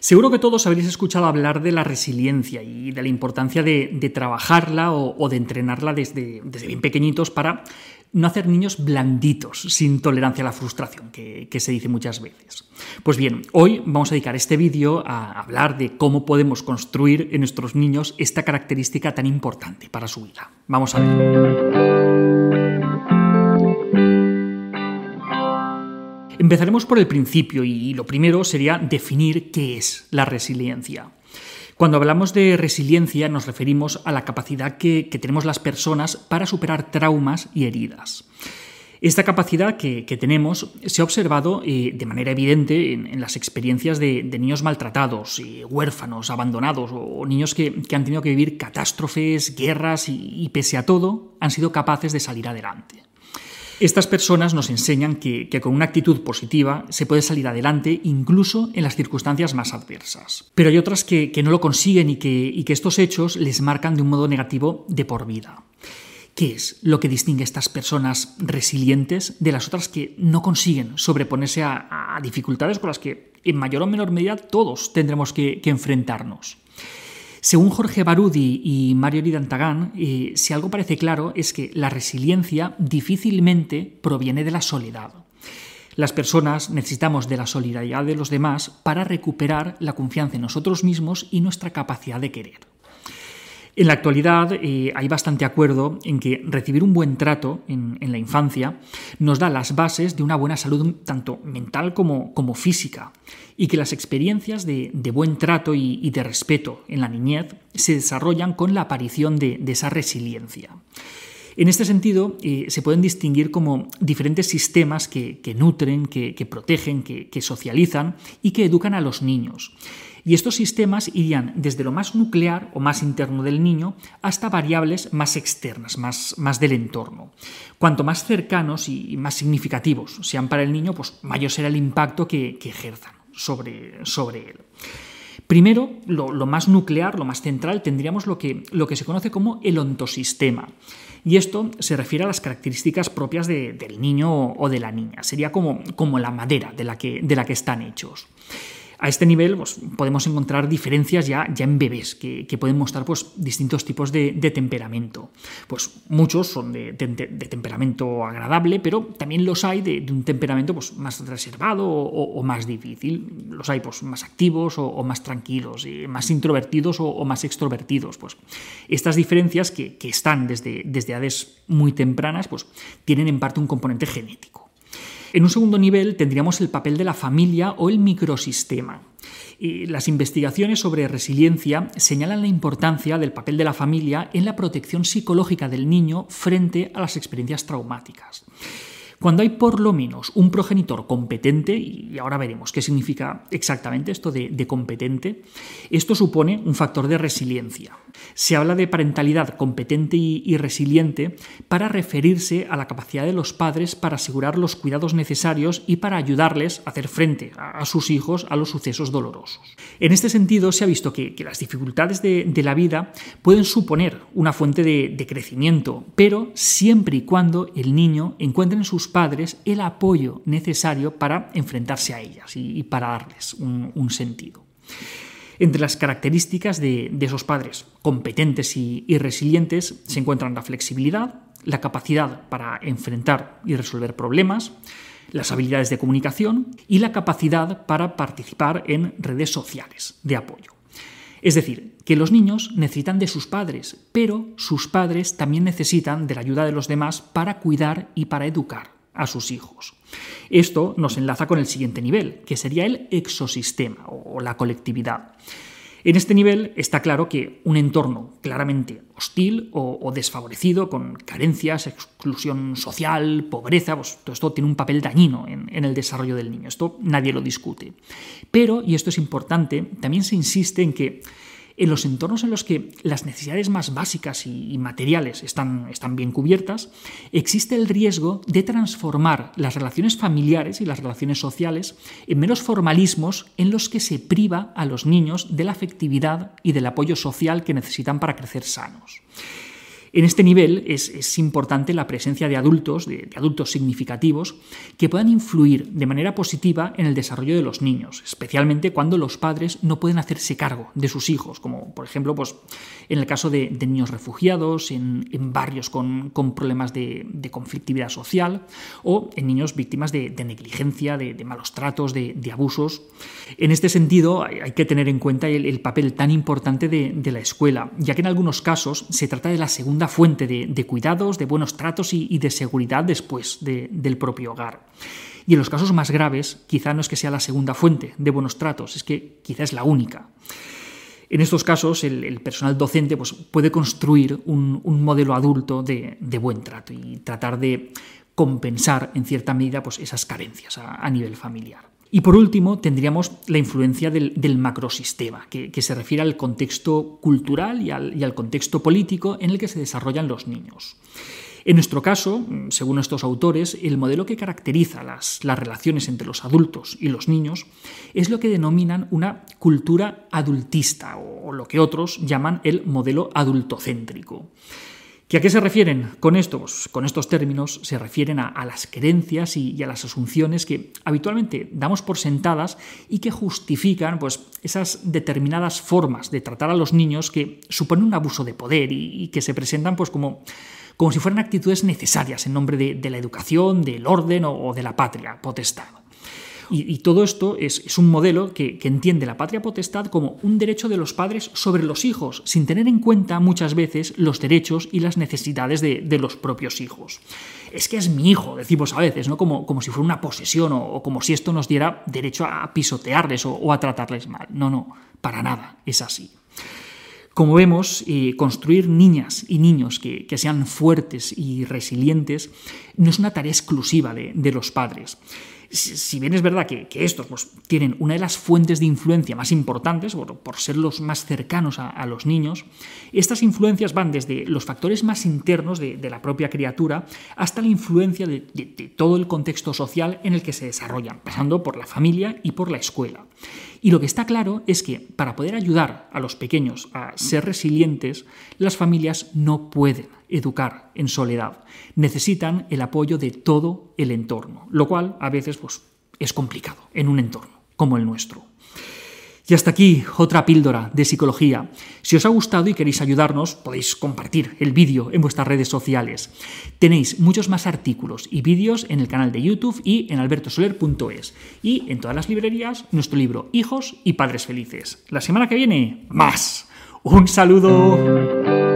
Seguro que todos habréis escuchado hablar de la resiliencia y de la importancia de, trabajarla o, de entrenarla desde, bien pequeñitos para no hacer niños blanditos, sin tolerancia a la frustración, que, que, se dice muchas veces. Pues bien, hoy vamos a dedicar este vídeo a hablar de cómo podemos construir en nuestros niños esta característica tan importante para su vida. Vamos a ver. Empezaremos por el principio y lo primero sería definir qué es la resiliencia. Cuando hablamos de resiliencia nos referimos a la capacidad que, tenemos las personas para superar traumas y heridas. Esta capacidad que, tenemos se ha observado eh, de manera evidente en, las experiencias de, niños maltratados, eh, huérfanos, abandonados o, niños que, han tenido que vivir catástrofes, guerras y pese a todo han sido capaces de salir adelante. Estas personas nos enseñan que, con una actitud positiva se puede salir adelante incluso en las circunstancias más adversas. Pero hay otras que, no lo consiguen y que, estos hechos les marcan de un modo negativo de por vida. ¿Qué es lo que distingue a estas personas resilientes de las otras que no consiguen sobreponerse a, dificultades con las que en mayor o menor medida todos tendremos que enfrentarnos? Según Jorge Barudi y Mario Lidantagán, eh, si algo parece claro es que la resiliencia difícilmente proviene de la soledad. Las personas necesitamos de la solidaridad de los demás para recuperar la confianza en nosotros mismos y nuestra capacidad de querer. En la actualidad eh, hay bastante acuerdo en que recibir un buen trato en, la infancia nos da las bases de una buena salud tanto mental como, como física y que las experiencias de, buen trato y, de respeto en la niñez se desarrollan con la aparición de, esa resiliencia. En este sentido, eh, se pueden distinguir como diferentes sistemas que, nutren, que, protegen, que, socializan y que educan a los niños. Y estos sistemas irían desde lo más nuclear o más interno del niño hasta variables más externas, más, del entorno. Cuanto más cercanos y más significativos sean para el niño, pues mayor será el impacto que, ejerzan sobre él. Primero, lo, más nuclear, lo más central, tendríamos lo que, lo que se conoce como el ontosistema. Y esto se refiere a las características propias del niño o de la niña. Sería como, como la madera de la, que, de la que están hechos. A este nivel pues, podemos encontrar diferencias ya, en bebés que, pueden mostrar pues, distintos tipos de, temperamento. Pues muchos son de, temperamento agradable, pero también los hay de, un temperamento pues, más reservado o, más difícil. Los hay más activos o, más tranquilos, más introvertidos o, más extrovertidos. Pues, estas diferencias que, están desde, desde edades muy tempranas pues, tienen en parte un componente genético. En un segundo nivel tendríamos el papel de la familia o el microsistema. las investigaciones sobre resiliencia señalan la importancia del papel de la familia en la protección psicológica del niño frente a las experiencias traumáticas. Cuando hay por lo menos un progenitor competente, y ahora veremos qué significa exactamente esto de, competente, esto supone un factor de resiliencia. Se habla de parentalidad competente y, resiliente para referirse a la capacidad de los padres para asegurar los cuidados necesarios y para ayudarles a hacer frente a, sus hijos a los sucesos dolorosos. En este sentido, se ha visto que, las dificultades de, la vida pueden suponer una fuente de, crecimiento, pero siempre y cuando el niño encuentre en sus padres el apoyo necesario para enfrentarse a ellas y, para darles un, sentido. Entre las características de, esos padres competentes y, resilientes se encuentran la flexibilidad, la capacidad para enfrentar y resolver problemas, las habilidades de comunicación y la capacidad para participar en redes sociales de apoyo. Es decir, que los niños necesitan de sus padres, pero sus padres también necesitan de la ayuda de los demás para cuidar y para educar a sus hijos. Esto nos enlaza con el siguiente nivel, que sería el exosistema o la colectividad. En este nivel está claro que un entorno claramente hostil o, desfavorecido, con carencias, exclusión social, pobreza, pues todo esto tiene un papel dañino en, en, el desarrollo del niño. Esto nadie lo discute. Pero, y esto es importante, también se insiste en que en los entornos en los que las necesidades más básicas y, materiales están, están bien cubiertas, existe el riesgo de transformar las relaciones familiares y las relaciones sociales en menos formalismos en los que se priva a los niños de la afectividad y del apoyo social que necesitan para crecer sanos. En este nivel es, importante la presencia de adultos, de, adultos significativos, que puedan influir de manera positiva en el desarrollo de los niños, especialmente cuando los padres no pueden hacerse cargo de sus hijos, como por ejemplo pues, en el caso de, niños refugiados, en, barrios con, problemas de, conflictividad social o en niños víctimas de, negligencia, de, malos tratos, de, abusos. En este sentido, hay, que tener en cuenta el, papel tan importante de la escuela, ya que en algunos casos se trata de la segunda fuente de, cuidados, de buenos tratos y, de seguridad después del propio hogar. Y en los casos más graves, quizá no es que sea la segunda fuente de buenos tratos, es que quizá es la única. En estos casos, el, personal docente pues, puede construir un, modelo adulto de, buen trato y tratar de compensar en cierta medida pues, esas carencias a nivel familiar. Y por último, tendríamos la influencia del, macrosistema, que, se refiere al contexto cultural y al, contexto político en el que se desarrollan los niños. En nuestro caso, según estos autores, el modelo que caracteriza las, relaciones entre los adultos y los niños es lo que denominan una cultura adultista o lo que otros llaman el modelo adultocéntrico. ¿Y a qué se refieren con estos, con estos términos? Se refieren a, las creencias y, a las asunciones que habitualmente damos por sentadas y que justifican pues, esas determinadas formas de tratar a los niños que suponen un abuso de poder y, que se presentan pues, como, como si fueran actitudes necesarias en nombre de, la educación, del orden o de la patria potestad. Y, todo esto es, un modelo que, entiende la patria potestad como un derecho de los padres sobre los hijos, sin tener en cuenta muchas veces los derechos y las necesidades de, los propios hijos. Es que es mi hijo, decimos a veces, ¿no? como, como si fuera una posesión o, como si esto nos diera derecho a pisotearles o, a tratarles mal. No, no, para nada, es así. Como vemos, eh, construir niñas y niños que, sean fuertes y resilientes no es una tarea exclusiva de los padres si bien es verdad que, estos pues, tienen una de las fuentes de influencia más importantes, por, ser los más cercanos a, los niños, estas influencias van desde los factores más internos de, la propia criatura hasta la influencia de, todo el contexto social en el que se desarrollan, pasando por la familia y por la escuela. Y lo que está claro es que para poder ayudar a los pequeños a ser resilientes, las familias no pueden educar en soledad. Necesitan el apoyo de todo el entorno, lo cual a veces pues, es complicado en un entorno como el nuestro. Y hasta aquí otra píldora de psicología. Si os ha gustado y queréis ayudarnos, podéis compartir el vídeo en vuestras redes sociales. Tenéis muchos más artículos y vídeos en el canal de YouTube y en albertosoler.es. Y en todas las librerías, nuestro libro Hijos y Padres Felices. La semana que viene, más. Un saludo.